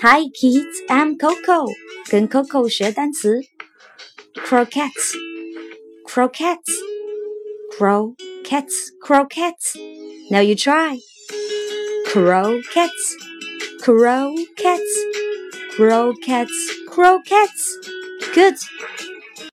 Hi kids, I'm Coco. 跟 Coco 学单词。Croquettes, croquettes, croquettes, croquettes. Now you try. Croquettes, croquettes, croquettes, croquettes. Good.